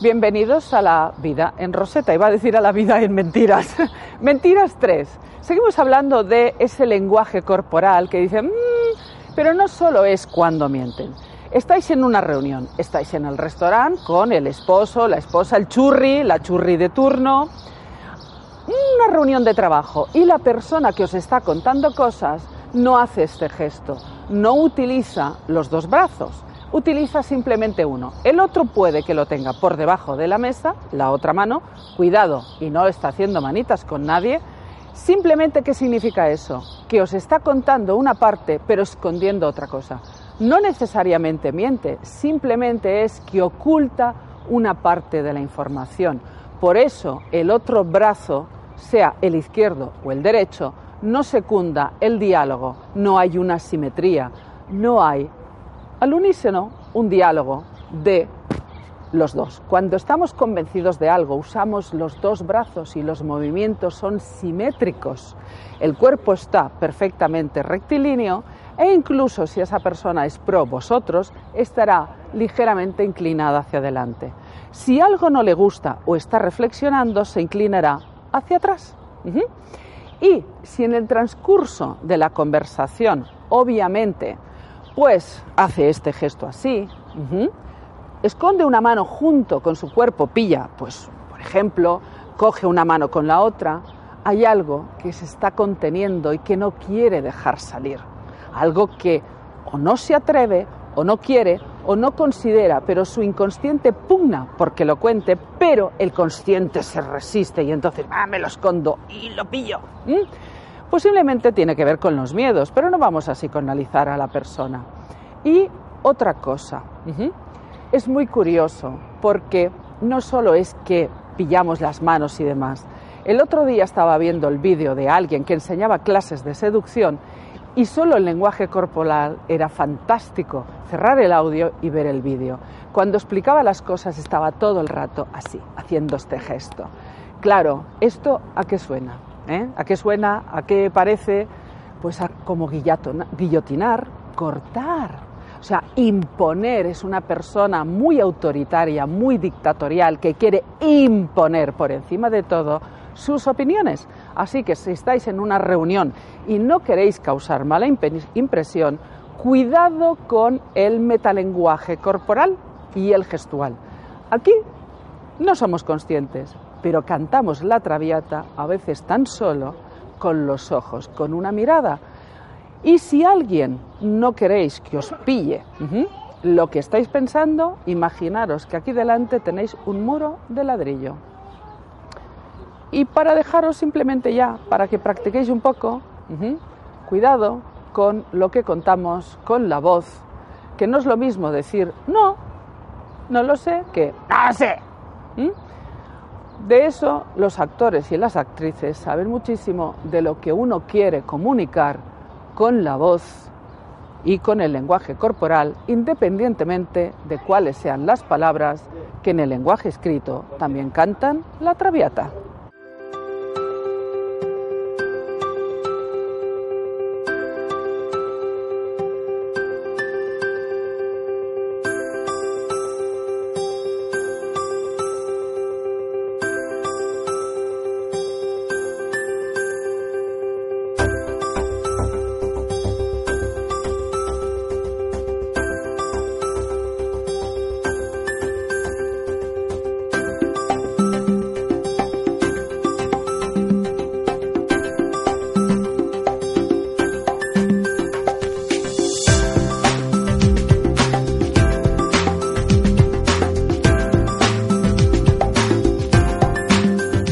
Bienvenidos a la vida en Rosetta, iba a decir a la vida en mentiras. mentiras 3. Seguimos hablando de ese lenguaje corporal que dice, "Mm, pero no solo es cuando mienten. Estáis en una reunión, estáis en el restaurante con el esposo, la esposa, el churri, la churri de turno, una reunión de trabajo y la persona que os está contando cosas no hace este gesto, no utiliza los dos brazos, utiliza simplemente uno. El otro puede que lo tenga por debajo de la mesa, la otra mano, cuidado, y no está haciendo manitas con nadie. Simplemente, ¿qué significa eso? Que os está contando una parte, pero escondiendo otra cosa. No necesariamente miente, simplemente es que oculta una parte de la información. Por eso, el otro brazo, sea el izquierdo o el derecho, no secunda el diálogo, no hay una simetría, no hay al unísono un diálogo de los dos. Cuando estamos convencidos de algo, usamos los dos brazos y los movimientos son simétricos. El cuerpo está perfectamente rectilíneo e incluso si esa persona es pro vosotros, estará ligeramente inclinada hacia adelante. Si algo no le gusta o está reflexionando, se inclinará hacia atrás. Y si en el transcurso de la conversación, obviamente, pues hace este gesto así, esconde una mano junto con su cuerpo, pilla, pues, por ejemplo, coge una mano con la otra, hay algo que se está conteniendo y que no quiere dejar salir. Algo que o no se atreve, o no quiere, o no considera, pero su inconsciente pugna porque lo cuente, pero el consciente se resiste y entonces, ah, me lo escondo y lo pillo. Posiblemente tiene que ver con los miedos, pero no vamos a psicoanalizar a la persona. Y otra cosa, es muy curioso porque no solo es que pillamos las manos y demás. El otro día estaba viendo el vídeo de alguien que enseñaba clases de seducción y solo el lenguaje corporal era fantástico. Cerrar el audio y ver el vídeo. Cuando explicaba las cosas estaba todo el rato así, haciendo este gesto. Claro, ¿esto a qué suena? ¿Eh? ¿A qué suena? ¿A qué parece? Pues a como guillotinar, cortar. O sea, imponer es una persona muy autoritaria, muy dictatorial, que quiere imponer por encima de todo sus opiniones. Así que si estáis en una reunión y no queréis causar mala impresión, cuidado con el metalenguaje corporal y el gestual. Aquí no somos conscientes, pero cantamos la traviata a veces tan solo con los ojos, con una mirada. Y si alguien no queréis que os pille lo que estáis pensando, imaginaros que aquí delante tenéis un muro de ladrillo. Y para dejaros simplemente ya, para que practiquéis un poco, cuidado con lo que contamos, con la voz, que no es lo mismo decir no, no lo sé, que no lo sé. ¿Mm? De eso los actores y las actrices saben muchísimo de lo que uno quiere comunicar con la voz y con el lenguaje corporal, independientemente de cuáles sean las palabras que en el lenguaje escrito también cantan la traviata.